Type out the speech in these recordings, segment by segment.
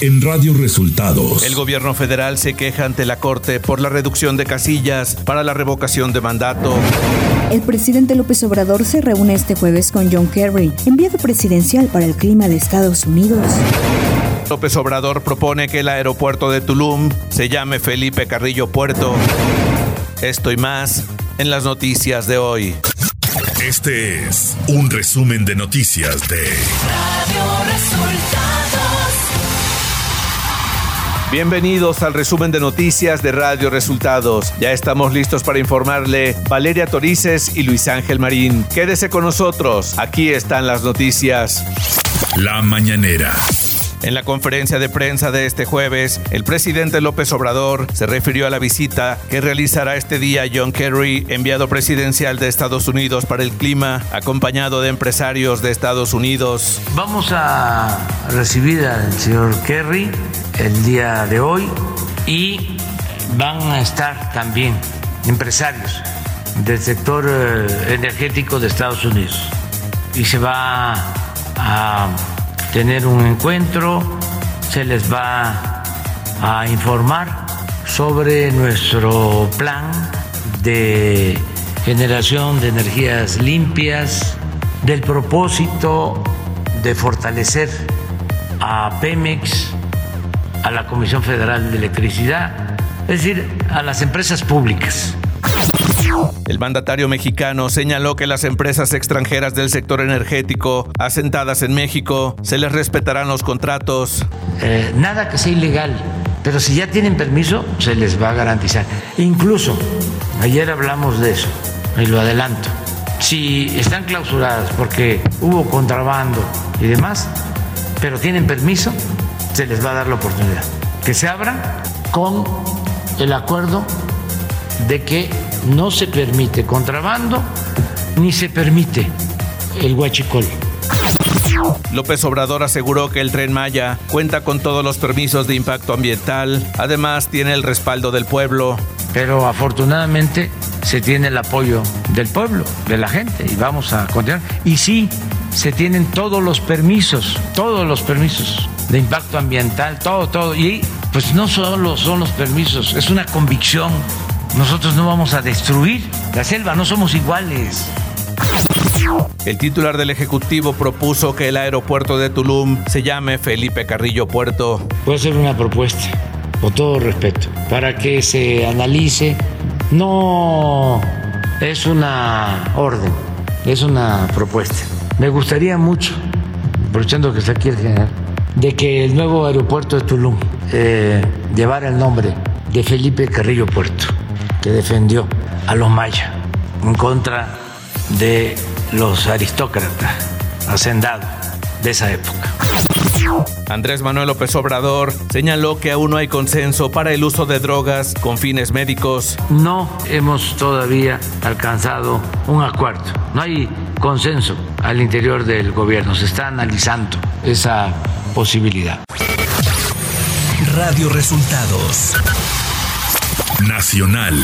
en Radio Resultados. El gobierno federal se queja ante la Corte por la reducción de casillas para la revocación de mandato. El presidente López Obrador se reúne este jueves con John Kerry, enviado presidencial para el clima de Estados Unidos. López Obrador propone que el aeropuerto de Tulum se llame Felipe Carrillo Puerto. Esto y más en las noticias de hoy. Este es un resumen de noticias de Radio Resultados. Bienvenidos al resumen de noticias de Radio Resultados. Ya estamos listos para informarle Valeria Torices y Luis Ángel Marín. Quédese con nosotros. Aquí están las noticias. La mañanera. En la conferencia de prensa de este jueves, el presidente López Obrador se refirió a la visita que realizará este día John Kerry, enviado presidencial de Estados Unidos para el clima, acompañado de empresarios de Estados Unidos. Vamos a recibir al señor Kerry el día de hoy y van a estar también empresarios del sector eh, energético de Estados Unidos. Y se va a tener un encuentro, se les va a informar sobre nuestro plan de generación de energías limpias, del propósito de fortalecer a Pemex, a la Comisión Federal de Electricidad, es decir, a las empresas públicas. El mandatario mexicano señaló que las empresas extranjeras del sector energético asentadas en México se les respetarán los contratos. Eh, nada que sea ilegal, pero si ya tienen permiso, se les va a garantizar. Incluso, ayer hablamos de eso, y lo adelanto, si están clausuradas porque hubo contrabando y demás, pero tienen permiso, se les va a dar la oportunidad. Que se abran con el acuerdo de que no se permite contrabando ni se permite el huachicol. López Obrador aseguró que el tren Maya cuenta con todos los permisos de impacto ambiental, además tiene el respaldo del pueblo. Pero afortunadamente se tiene el apoyo del pueblo, de la gente, y vamos a continuar. Y sí, se tienen todos los permisos, todos los permisos de impacto ambiental, todo, todo. Y pues no solo son los permisos, es una convicción nosotros no vamos a destruir la selva, no somos iguales. El titular del Ejecutivo propuso que el aeropuerto de Tulum se llame Felipe Carrillo Puerto. Puede ser una propuesta, con todo respeto, para que se analice. No es una orden, es una propuesta. Me gustaría mucho, aprovechando que está aquí el general, de que el nuevo aeropuerto de Tulum eh, llevara el nombre de Felipe Carrillo Puerto que defendió a los mayas en contra de los aristócratas hacendados de esa época. Andrés Manuel López Obrador señaló que aún no hay consenso para el uso de drogas con fines médicos. No hemos todavía alcanzado un acuerdo, no hay consenso al interior del gobierno, se está analizando esa posibilidad. Radio Resultados Nacional.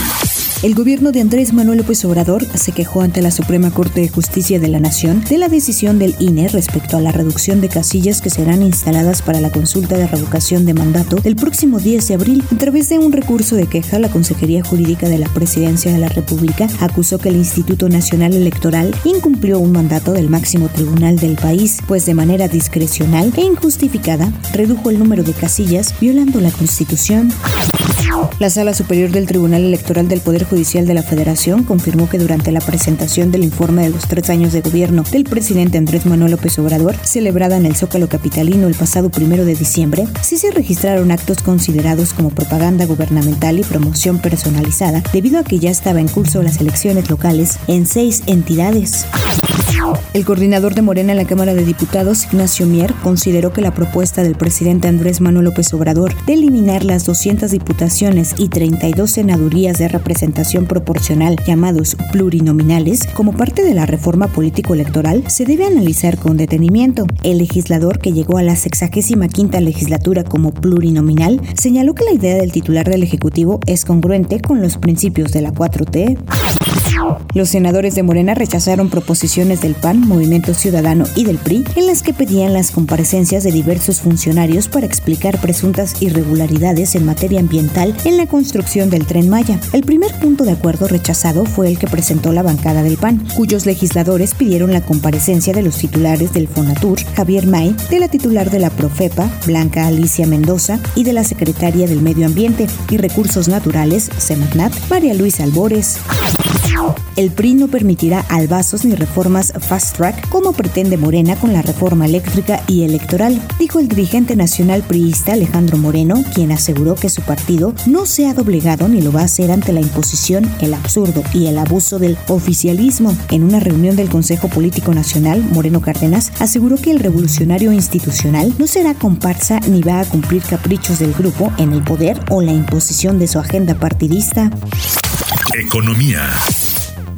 El gobierno de Andrés Manuel López Obrador se quejó ante la Suprema Corte de Justicia de la Nación de la decisión del INE respecto a la reducción de casillas que serán instaladas para la consulta de revocación de mandato el próximo 10 de abril. A través de un recurso de queja, la Consejería Jurídica de la Presidencia de la República acusó que el Instituto Nacional Electoral incumplió un mandato del máximo tribunal del país, pues de manera discrecional e injustificada redujo el número de casillas violando la Constitución. La Sala Superior del Tribunal Electoral del Poder Judicial de la Federación confirmó que durante la presentación del informe de los tres años de gobierno del presidente Andrés Manuel López Obrador, celebrada en el Zócalo Capitalino el pasado primero de diciembre, sí se registraron actos considerados como propaganda gubernamental y promoción personalizada, debido a que ya estaba en curso las elecciones locales en seis entidades. El coordinador de Morena en la Cámara de Diputados, Ignacio Mier, consideró que la propuesta del presidente Andrés Manuel López Obrador de eliminar las 200 diputaciones y 32 senadurías de representación proporcional llamados plurinominales como parte de la reforma político-electoral se debe analizar con detenimiento. El legislador que llegó a la 65 quinta legislatura como plurinominal señaló que la idea del titular del Ejecutivo es congruente con los principios de la 4T. Los senadores de Morena rechazaron proposiciones del PAN, Movimiento Ciudadano y del PRI en las que pedían las comparecencias de diversos funcionarios para explicar presuntas irregularidades en materia ambiental en la construcción del tren Maya. El primer punto de acuerdo rechazado fue el que presentó la bancada del PAN, cuyos legisladores pidieron la comparecencia de los titulares del Fonatur, Javier May, de la titular de la Profepa, Blanca Alicia Mendoza, y de la secretaria del Medio Ambiente y Recursos Naturales, Semarnat, María Luisa Albores. El PRI no permitirá albazos ni reformas fast track como pretende Morena con la reforma eléctrica y electoral, dijo el dirigente nacional priista Alejandro Moreno, quien aseguró que su partido no se ha doblegado ni lo va a hacer ante la imposición, el absurdo y el abuso del oficialismo. En una reunión del Consejo Político Nacional, Moreno Cárdenas aseguró que el revolucionario institucional no será comparsa ni va a cumplir caprichos del grupo en el poder o la imposición de su agenda partidista. Economía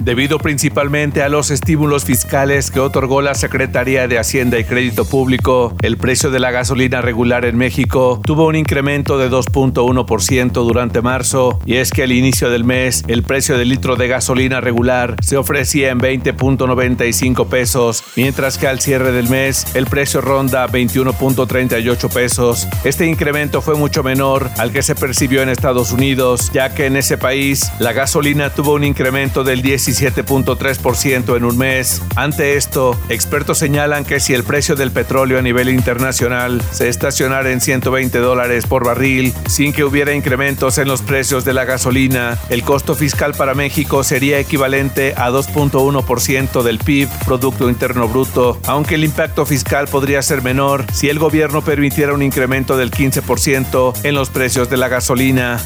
debido principalmente a los estímulos fiscales que otorgó la Secretaría de Hacienda y Crédito Público, el precio de la gasolina regular en México tuvo un incremento de 2.1% durante marzo, y es que al inicio del mes el precio del litro de gasolina regular se ofrecía en 20.95 pesos, mientras que al cierre del mes el precio ronda 21.38 pesos. Este incremento fue mucho menor al que se percibió en Estados Unidos, ya que en ese país la gasolina tuvo un incremento del 17 17.3% en un mes. Ante esto, expertos señalan que si el precio del petróleo a nivel internacional se estacionara en 120 dólares por barril, sin que hubiera incrementos en los precios de la gasolina, el costo fiscal para México sería equivalente a 2.1% del PIB, Producto Interno Bruto, aunque el impacto fiscal podría ser menor si el gobierno permitiera un incremento del 15% en los precios de la gasolina.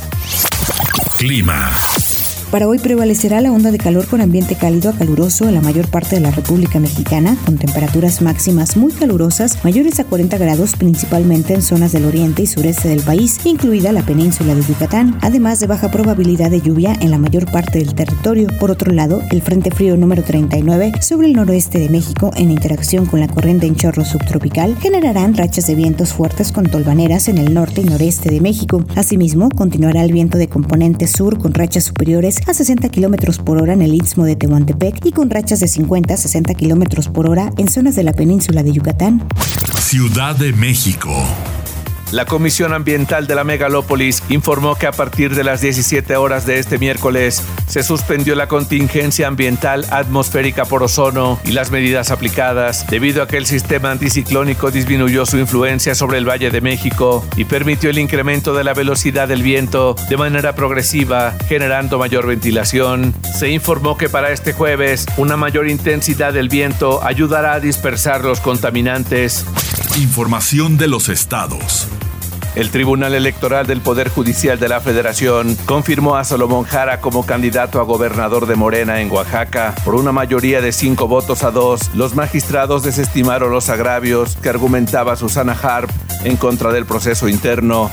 Clima. Para hoy prevalecerá la onda de calor con ambiente cálido a caluroso en la mayor parte de la República Mexicana, con temperaturas máximas muy calurosas, mayores a 40 grados principalmente en zonas del oriente y sureste del país, incluida la península de Yucatán, además de baja probabilidad de lluvia en la mayor parte del territorio. Por otro lado, el Frente Frío número 39 sobre el noroeste de México, en interacción con la corriente en chorro subtropical, generarán rachas de vientos fuertes con tolvaneras en el norte y noreste de México. Asimismo, continuará el viento de componente sur con rachas superiores a 60 km por hora en el istmo de Tehuantepec y con rachas de 50 a 60 km por hora en zonas de la península de Yucatán. Ciudad de México. La Comisión Ambiental de la Megalópolis informó que a partir de las 17 horas de este miércoles se suspendió la contingencia ambiental atmosférica por ozono y las medidas aplicadas debido a que el sistema anticiclónico disminuyó su influencia sobre el Valle de México y permitió el incremento de la velocidad del viento de manera progresiva, generando mayor ventilación. Se informó que para este jueves una mayor intensidad del viento ayudará a dispersar los contaminantes. Información de los estados. El Tribunal Electoral del Poder Judicial de la Federación confirmó a Salomón Jara como candidato a gobernador de Morena en Oaxaca. Por una mayoría de cinco votos a dos, los magistrados desestimaron los agravios que argumentaba Susana Harp en contra del proceso interno.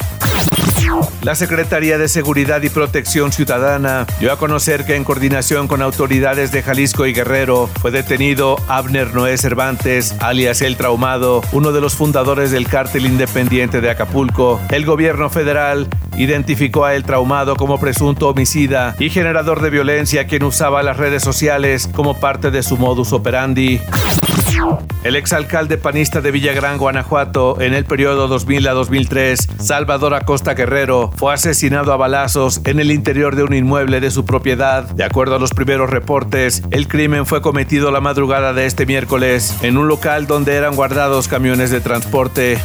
La Secretaría de Seguridad y Protección Ciudadana dio a conocer que en coordinación con autoridades de Jalisco y Guerrero fue detenido Abner Noé Cervantes, alias El Traumado, uno de los fundadores del cártel independiente de Acapulco. El gobierno federal identificó a El Traumado como presunto homicida y generador de violencia quien usaba las redes sociales como parte de su modus operandi. El exalcalde panista de Villagrán, Guanajuato, en el periodo 2000 a 2003, Salvador Acosta Guerrero, fue asesinado a balazos en el interior de un inmueble de su propiedad. De acuerdo a los primeros reportes, el crimen fue cometido la madrugada de este miércoles en un local donde eran guardados camiones de transporte.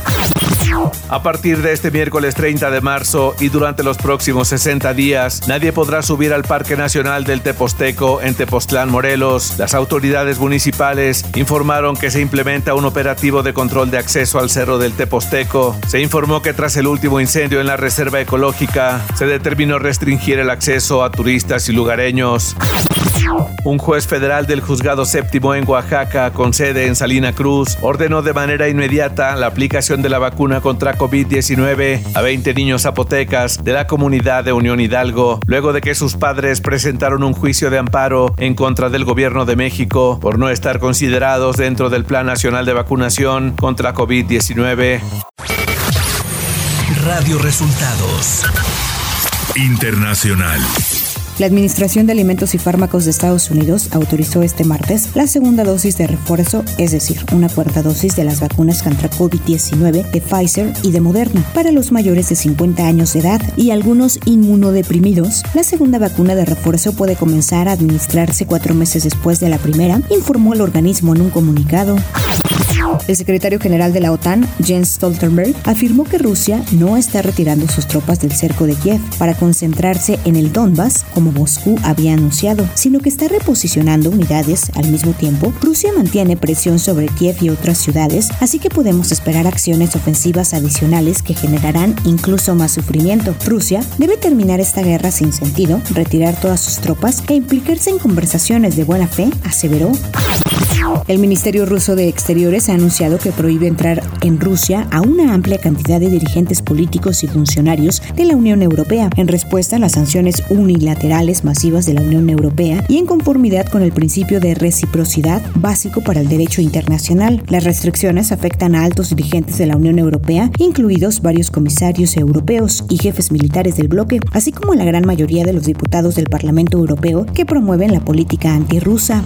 A partir de este miércoles 30 de marzo y durante los próximos 60 días, nadie podrá subir al Parque Nacional del Teposteco en Tepoztlán, Morelos. Las autoridades municipales informaron que se implementa un operativo de control de acceso al Cerro del Teposteco. Se informó que tras el último incendio en la Reserva Ecológica, se determinó restringir el acceso a turistas y lugareños. Un juez federal del Juzgado Séptimo en Oaxaca, con sede en Salina Cruz, ordenó de manera inmediata la aplicación de la vacuna vacuna contra COVID-19 a 20 niños zapotecas de la comunidad de Unión Hidalgo, luego de que sus padres presentaron un juicio de amparo en contra del gobierno de México por no estar considerados dentro del Plan Nacional de Vacunación contra COVID-19. Radio Resultados Internacional. La Administración de Alimentos y Fármacos de Estados Unidos autorizó este martes la segunda dosis de refuerzo, es decir, una cuarta dosis de las vacunas contra COVID-19 de Pfizer y de Moderna para los mayores de 50 años de edad y algunos inmunodeprimidos. La segunda vacuna de refuerzo puede comenzar a administrarse cuatro meses después de la primera, informó el organismo en un comunicado. El secretario general de la OTAN, Jens Stoltenberg, afirmó que Rusia no está retirando sus tropas del cerco de Kiev para concentrarse en el Donbass, como Moscú había anunciado, sino que está reposicionando unidades al mismo tiempo. Rusia mantiene presión sobre Kiev y otras ciudades, así que podemos esperar acciones ofensivas adicionales que generarán incluso más sufrimiento. Rusia debe terminar esta guerra sin sentido, retirar todas sus tropas e implicarse en conversaciones de buena fe, aseveró. El Ministerio ruso de Exteriores ha anunciado que prohíbe entrar en Rusia a una amplia cantidad de dirigentes políticos y funcionarios de la Unión Europea en respuesta a las sanciones unilaterales masivas de la Unión Europea y en conformidad con el principio de reciprocidad básico para el derecho internacional. Las restricciones afectan a altos dirigentes de la Unión Europea, incluidos varios comisarios europeos y jefes militares del bloque, así como la gran mayoría de los diputados del Parlamento Europeo que promueven la política antirrusa.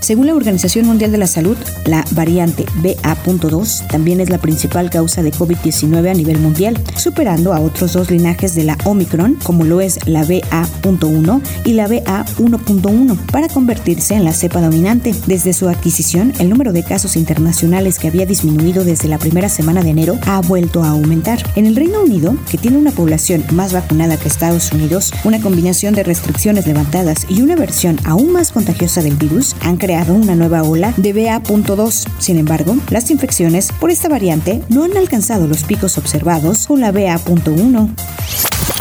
Según la Organización Mundial de la Salud, la variante BA.2 también es la principal causa de COVID-19 a nivel mundial, superando a otros dos linajes de la Omicron, como lo es la BA.1 y la BA1.1, para convertirse en la cepa dominante. Desde su adquisición, el número de casos internacionales que había disminuido desde la primera semana de enero ha vuelto a aumentar. En el Reino Unido, que tiene una población más vacunada que Estados Unidos, una combinación de restricciones levantadas y una versión aún más contagiosa del virus han creado una nueva ola de BA.2. Sin embargo, las infecciones por esta variante no han alcanzado los picos observados con la BA.1.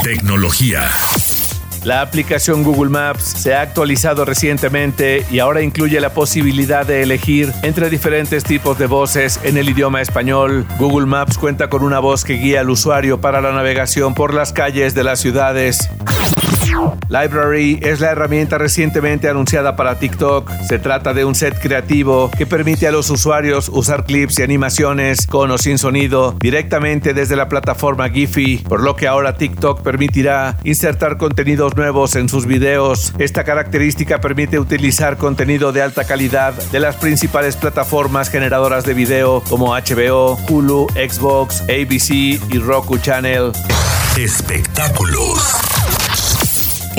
Tecnología. La aplicación Google Maps se ha actualizado recientemente y ahora incluye la posibilidad de elegir entre diferentes tipos de voces en el idioma español. Google Maps cuenta con una voz que guía al usuario para la navegación por las calles de las ciudades. Library es la herramienta recientemente anunciada para TikTok. Se trata de un set creativo que permite a los usuarios usar clips y animaciones con o sin sonido directamente desde la plataforma Giphy, por lo que ahora TikTok permitirá insertar contenidos nuevos en sus videos. Esta característica permite utilizar contenido de alta calidad de las principales plataformas generadoras de video como HBO, Hulu, Xbox, ABC y Roku Channel. Espectáculos.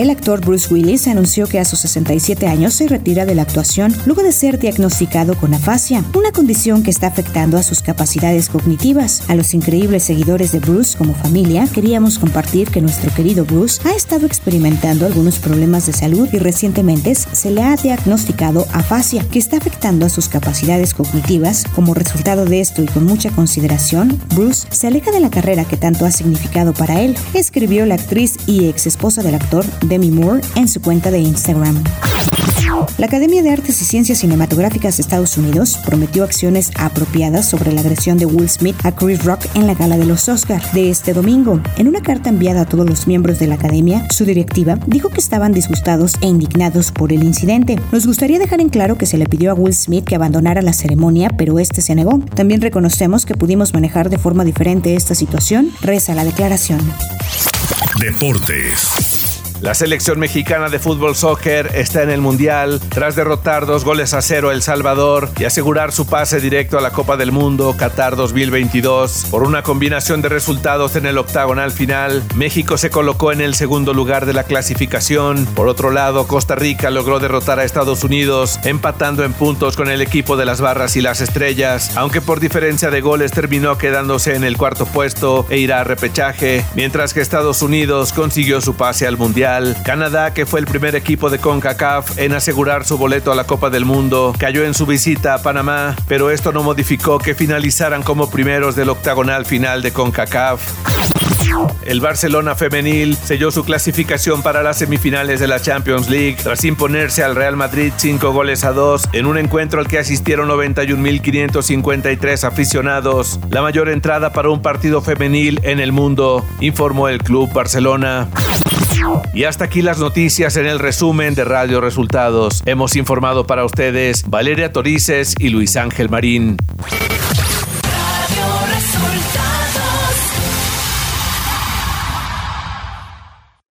El actor Bruce Willis anunció que a sus 67 años se retira de la actuación luego de ser diagnosticado con afasia, una condición que está afectando a sus capacidades cognitivas. A los increíbles seguidores de Bruce como familia, queríamos compartir que nuestro querido Bruce ha estado experimentando algunos problemas de salud y recientemente se le ha diagnosticado afasia, que está afectando a sus capacidades cognitivas. Como resultado de esto y con mucha consideración, Bruce se aleja de la carrera que tanto ha significado para él, escribió la actriz y ex esposa del actor Demi Moore en su cuenta de Instagram. La Academia de Artes y Ciencias Cinematográficas de Estados Unidos prometió acciones apropiadas sobre la agresión de Will Smith a Chris Rock en la gala de los Oscar de este domingo. En una carta enviada a todos los miembros de la Academia, su directiva dijo que estaban disgustados e indignados por el incidente. Nos gustaría dejar en claro que se le pidió a Will Smith que abandonara la ceremonia, pero este se negó. También reconocemos que pudimos manejar de forma diferente esta situación, reza la declaración. Deportes. La selección mexicana de fútbol soccer está en el Mundial tras derrotar dos goles a cero El Salvador y asegurar su pase directo a la Copa del Mundo Qatar 2022. Por una combinación de resultados en el octagonal final, México se colocó en el segundo lugar de la clasificación. Por otro lado, Costa Rica logró derrotar a Estados Unidos, empatando en puntos con el equipo de las barras y las estrellas, aunque por diferencia de goles terminó quedándose en el cuarto puesto e irá a repechaje, mientras que Estados Unidos consiguió su pase al Canadá, que fue el primer equipo de CONCACAF en asegurar su boleto a la Copa del Mundo, cayó en su visita a Panamá, pero esto no modificó que finalizaran como primeros del octagonal final de CONCACAF. El Barcelona femenil selló su clasificación para las semifinales de la Champions League tras imponerse al Real Madrid 5 goles a 2 en un encuentro al que asistieron 91.553 aficionados, la mayor entrada para un partido femenil en el mundo, informó el Club Barcelona. Y hasta aquí las noticias en el resumen de Radio Resultados. Hemos informado para ustedes Valeria Torices y Luis Ángel Marín.